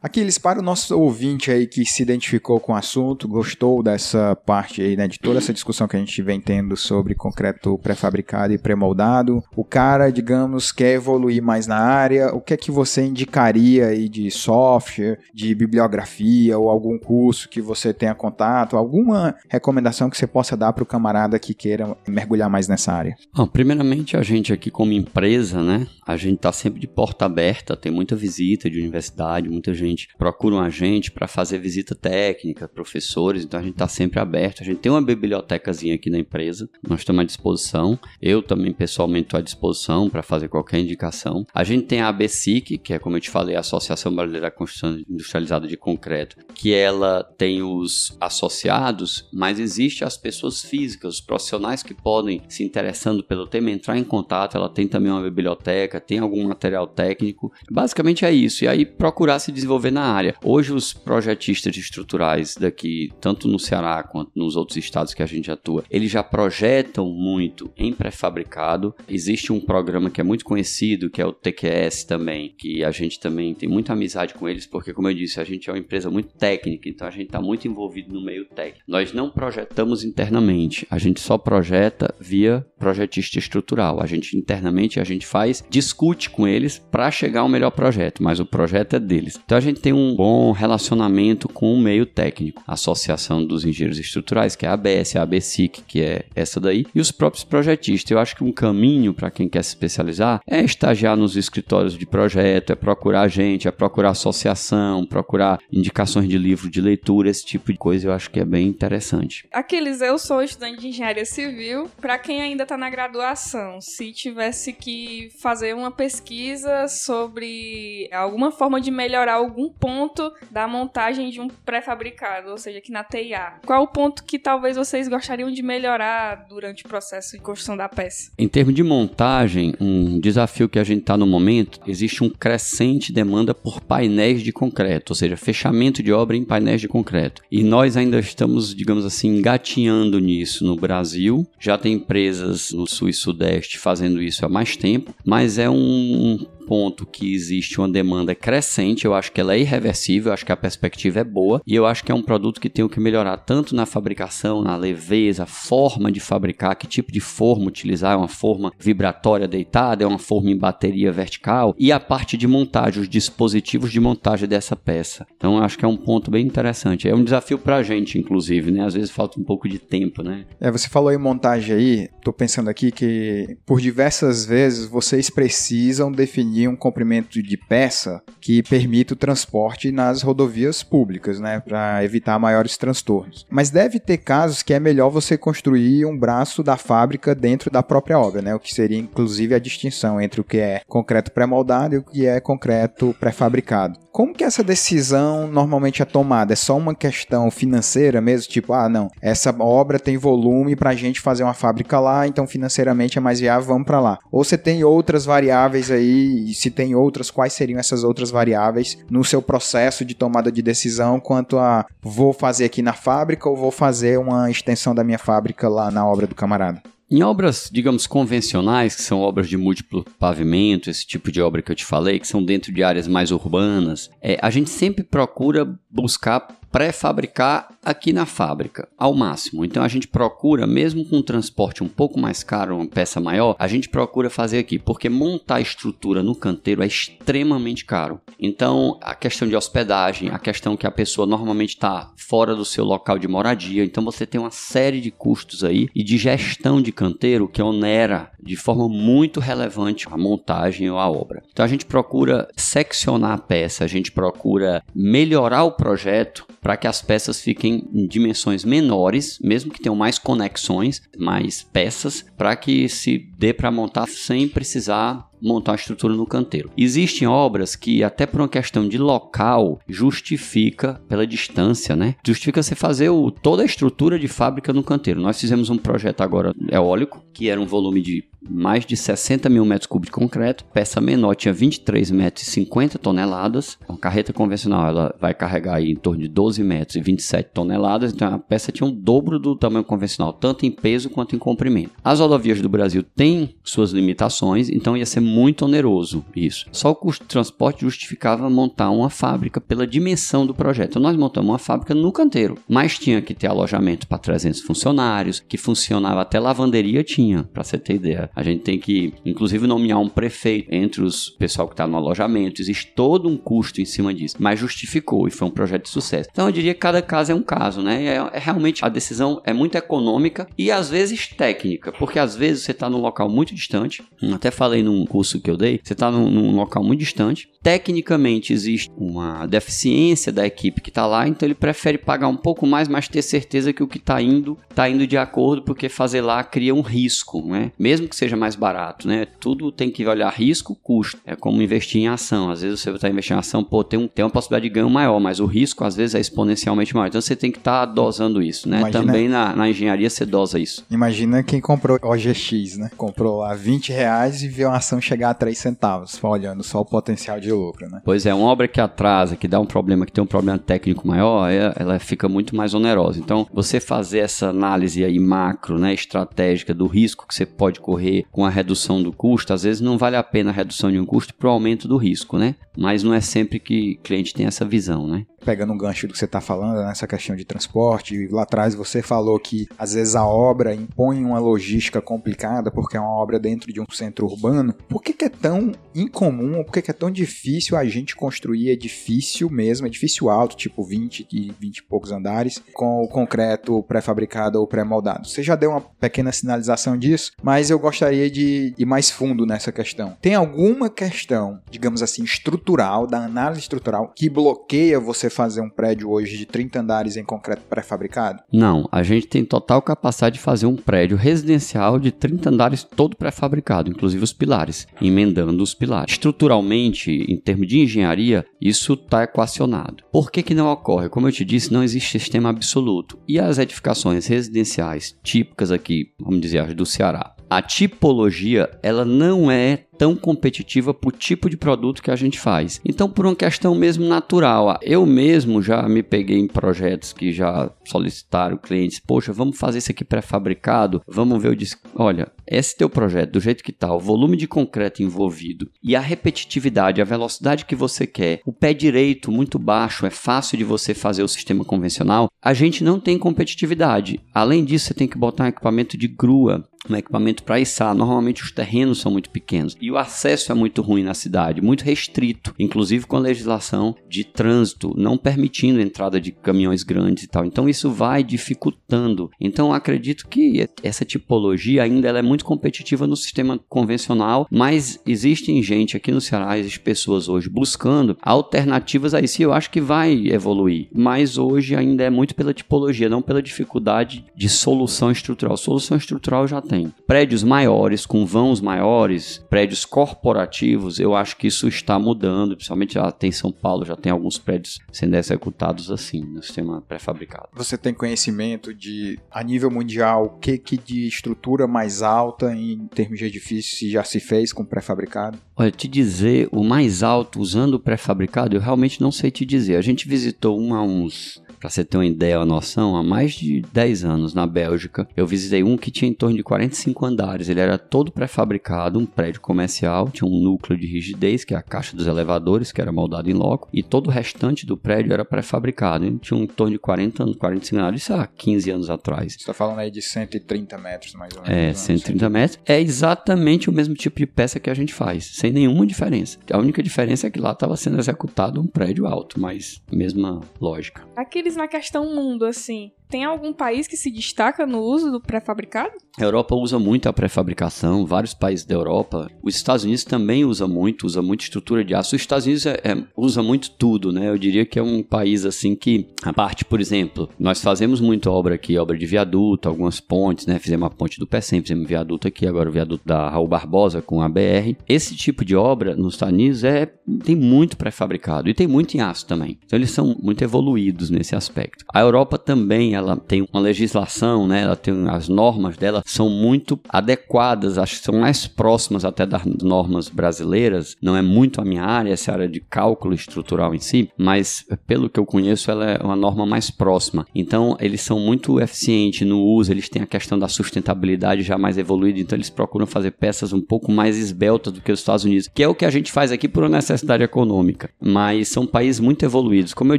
Aquiles, para o nosso ouvinte aí que se identificou com o assunto, gostou dessa parte aí, né, de toda essa discussão que a gente vem tendo sobre concreto pré-fabricado e pré-moldado, o cara, digamos, quer evoluir mais na área, o que é que você indicaria aí de software, de bibliografia ou algum curso que você tenha contato, alguma recomendação que você possa dar para o camarada que queira mergulhar mais nessa área? Bom, primeiramente, a gente aqui como empresa, né, a gente está sempre de porta aberta, tem muita visita de universidade, muita gente gente procura a gente para fazer visita técnica, professores, então a gente está sempre aberto. A gente tem uma bibliotecazinha aqui na empresa, nós estamos à disposição. Eu também pessoalmente estou à disposição para fazer qualquer indicação. A gente tem a ABSIC, que é como eu te falei, a Associação Brasileira de Construção Industrializada de Concreto, que ela tem os associados, mas existe as pessoas físicas, os profissionais que podem se interessando pelo tema entrar em contato. Ela tem também uma biblioteca, tem algum material técnico. Basicamente é isso. E aí procurar se desenvolver desenvolver na área. Hoje, os projetistas estruturais daqui, tanto no Ceará quanto nos outros estados que a gente atua, eles já projetam muito em pré-fabricado. Existe um programa que é muito conhecido, que é o TQS também, que a gente também tem muita amizade com eles, porque, como eu disse, a gente é uma empresa muito técnica, então a gente está muito envolvido no meio técnico. Nós não projetamos internamente, a gente só projeta via projetista estrutural. A gente internamente a gente faz, discute com eles para chegar ao melhor projeto, mas o projeto é deles. Então a gente gente tem um bom relacionamento com o meio técnico, a Associação dos Engenheiros Estruturais, que é a ABS, a ABSIC, que é essa daí, e os próprios projetistas. Eu acho que um caminho para quem quer se especializar é estagiar nos escritórios de projeto, é procurar gente, é procurar associação, procurar indicações de livro de leitura, esse tipo de coisa eu acho que é bem interessante. Aquiles, eu sou estudante de engenharia civil. Para quem ainda está na graduação, se tivesse que fazer uma pesquisa sobre alguma forma de melhorar algum ponto da montagem de um pré-fabricado, ou seja, aqui na TIA, qual o ponto que talvez vocês gostariam de melhorar durante o processo de construção da peça? Em termos de montagem, um desafio que a gente está no momento, existe um crescente demanda por painéis de concreto, ou seja, fechamento de obra em painéis de concreto. E nós ainda estamos, digamos assim, engatinhando nisso no Brasil. Já tem empresas no sul e sudeste fazendo isso há mais tempo, mas é um ponto que existe uma demanda crescente, eu acho que ela é irreversível, eu acho que a perspectiva é boa e eu acho que é um produto que tem o que melhorar tanto na fabricação, na leveza, forma de fabricar, que tipo de forma utilizar, é uma forma vibratória deitada, é uma forma em bateria vertical e a parte de montagem, os dispositivos de montagem dessa peça. Então eu acho que é um ponto bem interessante. É um desafio pra gente, inclusive, né? Às vezes falta um pouco de tempo, né? É, você falou em montagem aí, tô pensando aqui que por diversas vezes vocês precisam definir conseguir um comprimento de peça que permita o transporte nas rodovias públicas, né, para evitar maiores transtornos. Mas deve ter casos que é melhor você construir um braço da fábrica dentro da própria obra, né, o que seria inclusive a distinção entre o que é concreto pré-moldado e o que é concreto pré-fabricado. Como que essa decisão normalmente é tomada? É só uma questão financeira mesmo, tipo, ah, não, essa obra tem volume para a gente fazer uma fábrica lá, então financeiramente é mais viável, vamos para lá. Ou você tem outras variáveis aí e se tem outras, quais seriam essas outras variáveis no seu processo de tomada de decisão quanto a vou fazer aqui na fábrica ou vou fazer uma extensão da minha fábrica lá na obra do camarada? Em obras, digamos, convencionais, que são obras de múltiplo pavimento, esse tipo de obra que eu te falei, que são dentro de áreas mais urbanas, é, a gente sempre procura buscar pré-fabricar aqui na fábrica, ao máximo. Então a gente procura, mesmo com um transporte um pouco mais caro, uma peça maior, a gente procura fazer aqui, porque montar a estrutura no canteiro é extremamente caro. Então a questão de hospedagem, a questão que a pessoa normalmente está fora do seu local de moradia, então você tem uma série de custos aí e de gestão de canteiro que onera de forma muito relevante a montagem ou a obra. Então a gente procura seccionar a peça, a gente procura melhorar o projeto para que as peças fiquem em dimensões menores, mesmo que tenham mais conexões, mais peças, para que se dê para montar sem precisar montar a estrutura no canteiro. Existem obras que, até por uma questão de local, justifica pela distância, né? Justifica você fazer o, toda a estrutura de fábrica no canteiro. Nós fizemos um projeto agora eólico, que era um volume de mais de 60 mil metros cúbicos de concreto. Peça menor tinha 23 metros e 50 toneladas. Uma carreta convencional ela vai carregar aí em torno de 12 metros e 27 toneladas. Então a peça tinha um dobro do tamanho convencional, tanto em peso quanto em comprimento. As rodovias do Brasil têm suas limitações, então ia ser muito oneroso isso. Só o custo de transporte justificava montar uma fábrica pela dimensão do projeto. Nós montamos uma fábrica no canteiro, mas tinha que ter alojamento para 300 funcionários, que funcionava até lavanderia tinha, para você ter ideia. A gente tem que, inclusive, nomear um prefeito entre os pessoal que está no alojamento. Existe todo um custo em cima disso, mas justificou e foi um projeto de sucesso. Então, eu diria que cada caso é um caso, né? É, é realmente a decisão é muito econômica e às vezes técnica, porque às vezes você está num local muito distante. Até falei num curso que eu dei, você está num, num local muito distante. Tecnicamente existe uma deficiência da equipe que está lá, então ele prefere pagar um pouco mais, mas ter certeza que o que está indo está indo de acordo, porque fazer lá cria um risco, né? Mesmo que seja mais barato, né? Tudo tem que olhar risco, custo. É como investir em ação. Às vezes você está investindo em ação, pô, tem, um, tem uma possibilidade de ganho maior, mas o risco às vezes é exponencialmente maior. Então você tem que estar tá dosando isso, né? Imagina, Também na, na engenharia você dosa isso. Imagina quem comprou OGX, né? Comprou a 20 reais e viu a ação chegar a 3 centavos, olhando só o potencial de lucro, né? Pois é, uma obra que atrasa, que dá um problema, que tem um problema técnico maior, é, ela fica muito mais onerosa. Então, você fazer essa análise aí macro, né, estratégica do risco que você pode correr com a redução do custo, às vezes não vale a pena a redução de um custo para o aumento do risco, né? Mas não é sempre que o cliente tem essa visão, né? Pegando um gancho do que você está falando, nessa questão de transporte, lá atrás você falou que às vezes a obra impõe uma logística complicada porque é uma obra dentro de um centro urbano. Por que, que é tão incomum, por que, que é tão difícil a gente construir edifício mesmo, edifício alto, tipo 20 e 20 e poucos andares, com o concreto pré-fabricado ou pré-moldado? Você já deu uma pequena sinalização disso, mas eu gostaria de ir mais fundo nessa questão. Tem alguma questão, digamos assim, estrutural, da análise estrutural, que bloqueia você fazer um prédio hoje de 30 andares em concreto pré-fabricado? Não, a gente tem total capacidade de fazer um prédio residencial de 30 andares todo pré-fabricado, inclusive os pilares, emendando os pilares. Estruturalmente, em termos de engenharia, isso está equacionado. Por que, que não ocorre? Como eu te disse, não existe sistema absoluto. E as edificações residenciais típicas aqui, vamos dizer, as do Ceará, a tipologia ela não é tão competitiva para o tipo de produto que a gente faz. Então, por uma questão mesmo natural, eu mesmo já me peguei em projetos que já solicitaram clientes, poxa, vamos fazer isso aqui pré-fabricado, vamos ver, eu disse, olha, esse teu projeto, do jeito que tá, o volume de concreto envolvido e a repetitividade, a velocidade que você quer, o pé direito muito baixo, é fácil de você fazer o sistema convencional, a gente não tem competitividade. Além disso, você tem que botar um equipamento de grua, um equipamento para içar. Normalmente os terrenos são muito pequenos e o acesso é muito ruim na cidade, muito restrito, inclusive com a legislação de trânsito não permitindo a entrada de caminhões grandes e tal. Então isso vai dificultando. Então acredito que essa tipologia ainda é muito competitiva no sistema convencional, mas existem gente aqui no Ceará, existem pessoas hoje buscando alternativas a isso e eu acho que vai evoluir. Mas hoje ainda é muito pela tipologia, não pela dificuldade de solução estrutural. Solução estrutural já tem. Prédios maiores, com vãos maiores, prédios prédios corporativos, eu acho que isso está mudando, principalmente já tem São Paulo, já tem alguns prédios sendo executados assim, no sistema pré-fabricado. Você tem conhecimento de, a nível mundial, o que, que de estrutura mais alta em termos de edifícios já se fez com pré-fabricado? Olha, te dizer o mais alto usando o pré-fabricado, eu realmente não sei te dizer. A gente visitou um a uns para você ter uma ideia, uma noção, há mais de 10 anos na Bélgica, eu visitei um que tinha em torno de 45 andares. Ele era todo pré-fabricado, um prédio comercial, tinha um núcleo de rigidez, que é a caixa dos elevadores, que era moldado em loco, e todo o restante do prédio era pré-fabricado. Ele tinha em torno de 40 anos, 45 andares, isso há 15 anos atrás. Você está falando aí de 130 metros, mais ou menos. É, 130 né? metros. É exatamente o mesmo tipo de peça que a gente faz, sem nenhuma diferença. A única diferença é que lá estava sendo executado um prédio alto, mas mesma lógica. Aquele na questão mundo, assim. Tem algum país que se destaca no uso do pré-fabricado? A Europa usa muito a pré-fabricação, vários países da Europa. Os Estados Unidos também usa muito, usa muito estrutura de aço. Os Estados Unidos é, é, usa muito tudo, né? Eu diria que é um país assim que, a parte, por exemplo, nós fazemos muita obra aqui, obra de viaduto, algumas pontes, né? Fizemos a ponte do Pecém, fizemos um viaduto aqui, agora o viaduto da Raul Barbosa com a BR. Esse tipo de obra nos Estados Unidos é, tem muito pré-fabricado e tem muito em aço também. Então eles são muito evoluídos nesse aspecto. A Europa também ela tem uma legislação, né? Ela tem as normas dela são muito adequadas, acho que são mais próximas até das normas brasileiras. Não é muito a minha área, essa área de cálculo estrutural em si, mas pelo que eu conheço, ela é uma norma mais próxima. Então, eles são muito eficientes no uso, eles têm a questão da sustentabilidade já mais evoluída, então eles procuram fazer peças um pouco mais esbeltas do que os Estados Unidos, que é o que a gente faz aqui por uma necessidade econômica. Mas são países muito evoluídos. Como eu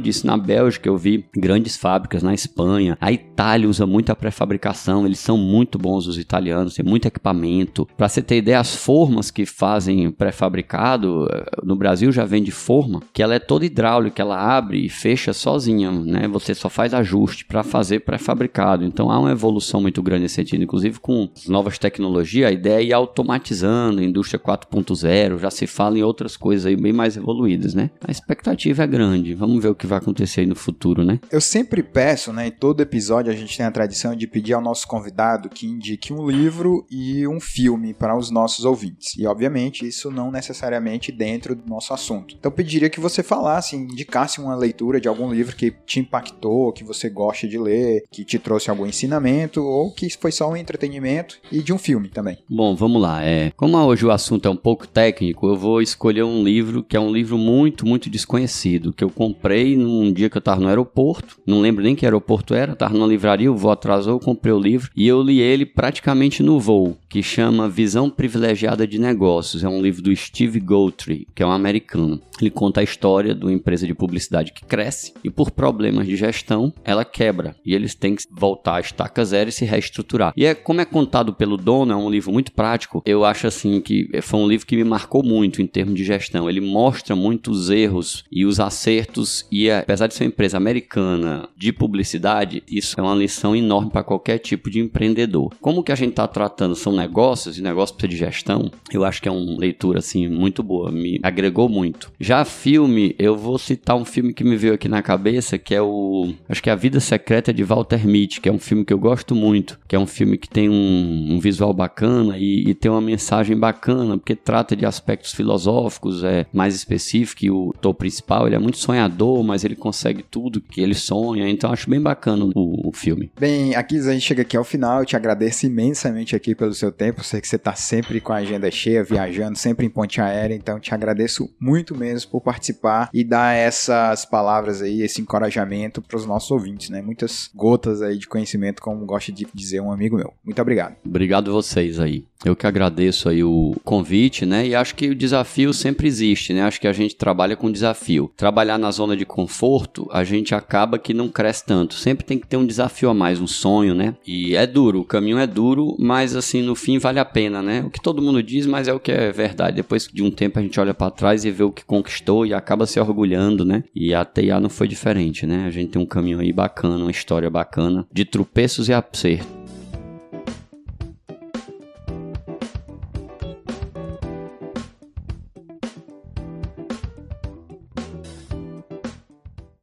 disse, na Bélgica eu vi grandes fábricas, na Espanha, a Itália usa muito a pré-fabricação, eles são muito bons os italianos, tem muito equipamento. Para você ter ideia, as formas que fazem pré-fabricado, eh, no Brasil já vem de forma, que ela é toda hidráulica, ela abre e fecha sozinha, né? Você só faz ajuste para fazer pré-fabricado. Então há uma evolução muito grande nesse sentido, inclusive com novas tecnologias, a ideia é ir automatizando, indústria 4.0, já se fala em outras coisas aí bem mais evoluídas, né? A expectativa é grande. Vamos ver o que vai acontecer aí no futuro, né? Eu sempre peço, né, em todo episódio a gente tem a tradição de pedir ao nosso convidado que indique um livro e um filme para os nossos ouvintes. E obviamente isso não necessariamente dentro do nosso assunto. Então pediria que você falasse, indicasse uma leitura de algum livro que te impactou, que você gosta de ler, que te trouxe algum ensinamento ou que foi só um entretenimento e de um filme também. Bom, vamos lá. É, como hoje o assunto é um pouco técnico, eu vou escolher um livro que é um livro muito, muito desconhecido, que eu comprei num dia que eu estava no aeroporto, não lembro nem que aeroporto era, espera. Tava numa livraria, o voo atrasou, eu comprei o livro e eu li ele praticamente no voo, que chama Visão Privilegiada de Negócios. É um livro do Steve Gottry, que é um americano. Ele conta a história de uma empresa de publicidade que cresce e por problemas de gestão ela quebra e eles têm que voltar à estaca zero e se reestruturar. E é como é contado pelo dono, é um livro muito prático. Eu acho assim que foi um livro que me marcou muito em termos de gestão. Ele mostra muito os erros e os acertos e apesar de ser uma empresa americana de publicidade, isso é uma lição enorme para qualquer tipo de empreendedor. Como que a gente está tratando são negócios e negócio precisa de gestão, eu acho que é uma leitura assim muito boa, me agregou muito. Já filme, eu vou citar um filme que me veio aqui na cabeça, que é o acho que é A Vida Secreta de Walter Mitty, que é um filme que eu gosto muito, que é um filme que tem um, um visual bacana e, e, tem uma mensagem bacana, porque trata de aspectos filosóficos, é mais específico, e o ator principal, ele é muito sonhador, mas ele consegue tudo que ele sonha, então acho bem bacana o, o filme. Bem, aqui a gente chega aqui ao final, eu te agradeço imensamente aqui pelo seu tempo, sei que você está sempre com a agenda cheia, viajando, sempre em ponte aérea, então te agradeço muito mesmo por participar e dar essas palavras aí, esse encorajamento para os nossos ouvintes, né? Muitas gotas aí de conhecimento, como gosta de dizer um amigo meu. Muito obrigado. Obrigado vocês aí. Eu que agradeço aí o convite, né? E acho que o desafio sempre existe, né? Acho que a gente trabalha com desafio. Trabalhar na zona de conforto, a gente acaba que não cresce tanto. Sempre tem que ter um desafio a mais, um sonho, né? E é duro, o caminho é duro, mas assim, no fim vale a pena, né? O que todo mundo diz, mas é o que é verdade. Depois de um tempo a gente olha para trás e vê o que conquistou e acaba se orgulhando, né? E a TIA não foi diferente, né? A gente tem um caminho aí bacana, uma história bacana, de tropeços e acertos